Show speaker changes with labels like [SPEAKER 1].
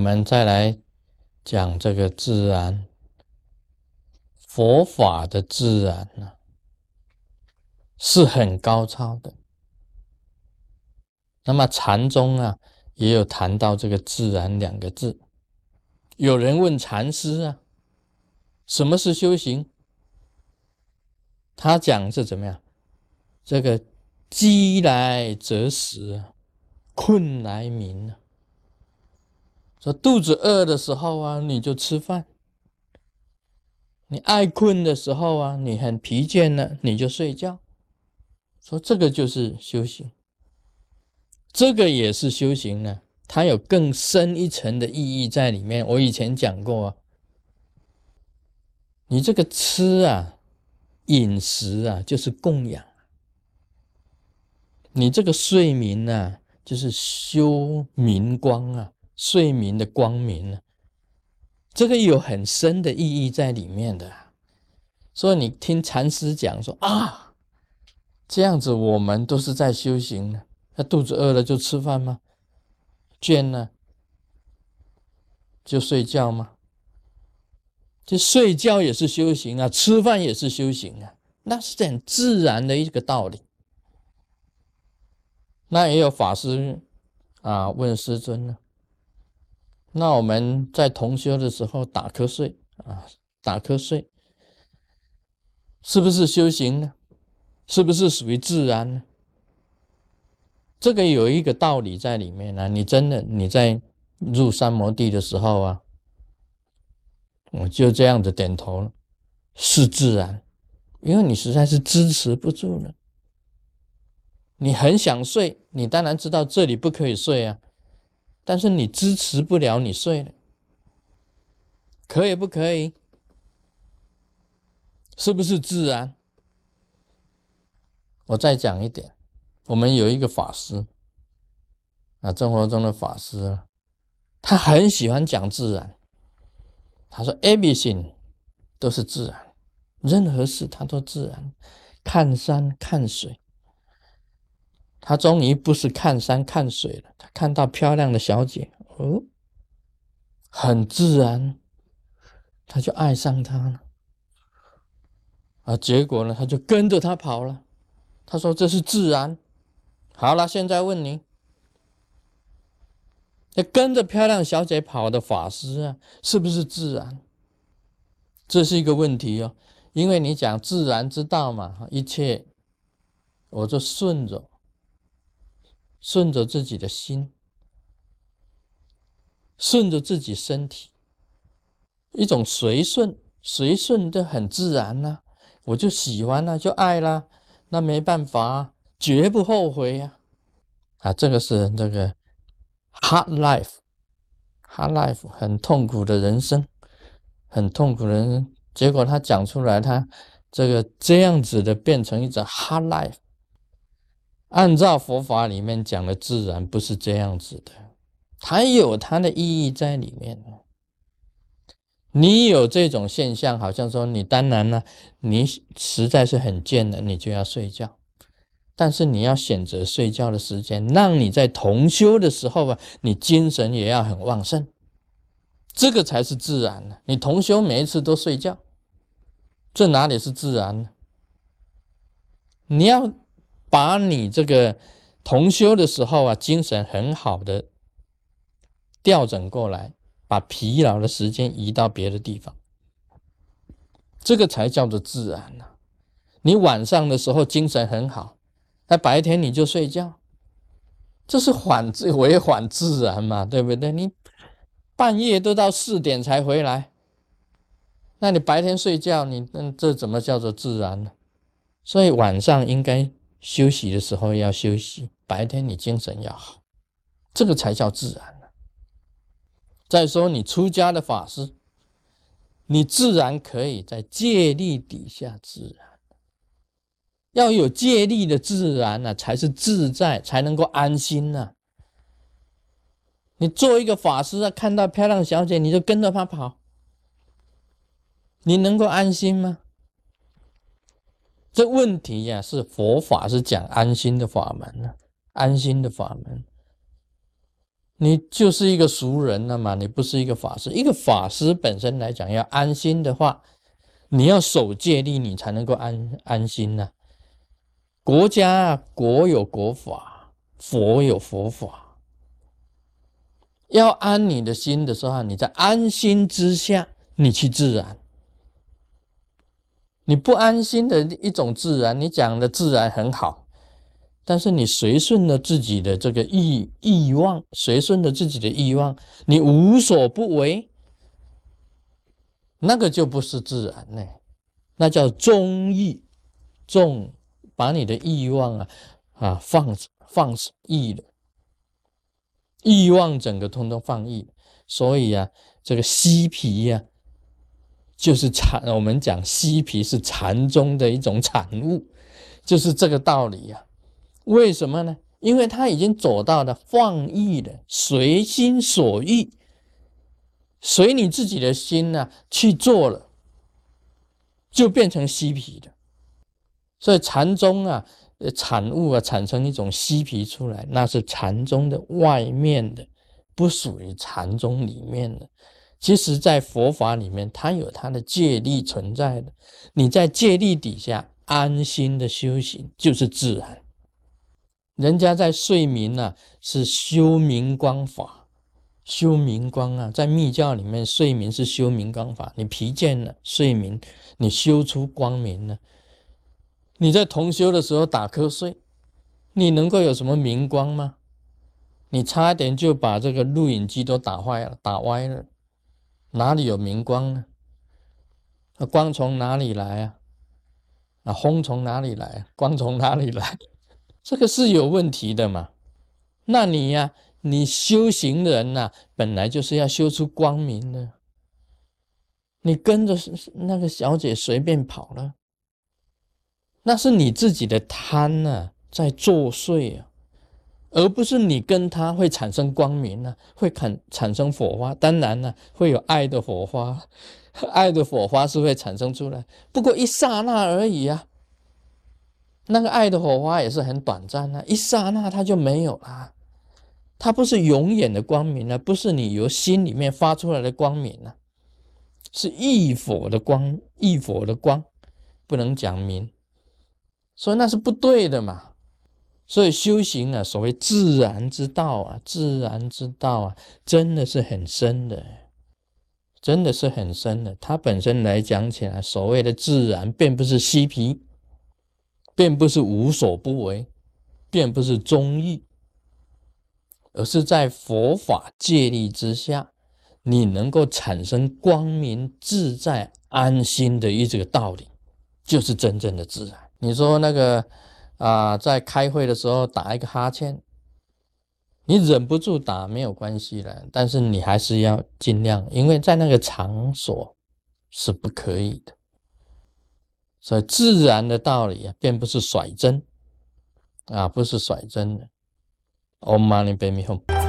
[SPEAKER 1] 我们再来讲这个自然，佛法的自然呢，是很高超的。那么禅宗啊，也有谈到这个“自然”两个字。有人问禅师啊，什么是修行？他讲是怎么样？这个饥来则食，困来眠啊。说肚子饿的时候啊，你就吃饭；你爱困的时候啊，你很疲倦了，你就睡觉。说这个就是修行。这个也是修行呢，它有更深一层的意义在里面。我以前讲过啊，你这个吃啊、饮食啊，就是供养；你这个睡眠呢，就是修明光啊，睡眠的光明呢，这个有很深的意义在里面的。所以你听禅师讲说啊，这样子我们都是在修行呢。那肚子饿了就吃饭吗？倦了就睡觉吗？就睡觉也是修行啊，吃饭也是修行啊，那是很自然的一个道理。那也有法师啊问师尊呢，那我们在同修的时候打瞌睡啊，打瞌睡是不是修行呢？是不是属于自然呢？这个有一个道理在里面呢。你真的你在入三摩地的时候啊，我就这样子点头了，是自然，因为你实在是支持不住了。你很想睡，你当然知道这里不可以睡啊，但是你支持不了，你睡了，可以不可以？是不是自然？我再讲一点。我们有一个法师啊，生活中的法师，他很喜欢讲自然。他说：“everything 都是自然，任何事他都自然。看山看水，他终于不是看山看水了，他看到漂亮的小姐，哦，很自然，他就爱上她了。啊，结果呢，他就跟着她跑了。他说这是自然。”好了，现在问你，那跟着漂亮小姐跑的法师啊，是不是自然？这是一个问题哦，因为你讲自然之道嘛，一切我就顺着，顺着自己的心，顺着自己身体，一种随顺，随顺的很自然呐，我就喜欢了，就爱啦，那没办法。绝不后悔呀！啊，这个是这个 hard life，hard life 很痛苦的人生，很痛苦的人生。结果他讲出来，他这个这样子的变成一种 hard life。按照佛法里面讲的自然不是这样子的，它有它的意义在里面。你有这种现象，好像说你当然呢，你实在是很贱的，你就要睡觉。但是你要选择睡觉的时间，让你在同修的时候啊，你精神也要很旺盛，这个才是自然的。你同修每一次都睡觉，这哪里是自然呢？你要把你这个同修的时候啊，精神很好的调整过来，把疲劳的时间移到别的地方，这个才叫做自然呢。你晚上的时候精神很好。那白天你就睡觉，这是缓自为缓自然嘛，对不对？你半夜都到四点才回来，那你白天睡觉，你那这怎么叫做自然呢？所以晚上应该休息的时候要休息，白天你精神要好，这个才叫自然呢。再说你出家的法师，你自然可以在戒力底下自然。要有借力的自然呢，才是自在，才能够安心呢。你做一个法师啊，看到漂亮小姐，你就跟着她跑，你能够安心吗？这问题呀，是佛法是讲安心的法门呢，安心的法门。你就是一个俗人了嘛，你不是一个法师。一个法师本身来讲，要安心的话，你要守戒律，你才能够安安心呢。国家啊，国有国法，佛有佛法。要安你的心的时候，你在安心之下，你去自然。你不安心的一种自然，你讲的自然很好。但是你随顺了自己的这个意欲望，随顺了自己的欲望，你无所不为，那个就不是自然呢，那叫中意，中把你的欲望啊啊放放逸了，欲望整个通通放逸，所以啊，这个嬉皮呀，就是禅，我们讲嬉皮是禅宗的一种产物，就是这个道理呀。为什么呢？因为他已经走到了放逸的，随心所欲，随你自己的心呢去做了，就变成嬉皮的。所以禅宗啊，产物啊，产生一种嬉皮出来，那是禅宗的外面的，不属于禅宗里面的。其实，在佛法里面，它有它的戒律存在的。你在戒律底下安心的修行，就是自然。人家在睡眠呢，是修明光法，修明光啊，在密教里面，睡眠是修明光法。你疲倦了，睡眠，你修出光明了。你在同修的时候打瞌睡，你能够有什么明光吗？你差点就把这个录影机都打坏了，打歪了，哪里有明光呢？那光从哪里来啊？啊，风从哪里来？光从哪里来？这个是有问题的嘛？那你呀，你修行人呐，本来就是要修出光明的。你跟着那个小姐随便跑了，那是你自己的贪呐在作祟啊，而不是你跟他会产生光明呢，会产产生火花。当然呢，会有爱的火花，爱的火花是会产生出来，不过一刹那而已啊。那个爱的火花也是很短暂的，一刹那它就没有了，它不是永远的光明啊，不是你由心里面发出来的光明啊，是一佛的光，一佛的光，不能讲明，所以那是不对的嘛。所以修行啊，所谓自然之道啊，自然之道啊，真的是很深的，真的是很深的。它本身来讲起来，所谓的自然，并不是嬉皮。并不是无所不为，并不是中意，而是在佛法戒律之下，你能够产生光明、自在、安心的一这个道理，就是真正的自然。你说那个啊，在开会的时候打一个哈欠，你忍不住打没有关系的，但是你还是要尽量，因为在那个场所是不可以的。所以自然的道理啊，并不是甩针啊，不是甩针的。Om Mani Padme Hum。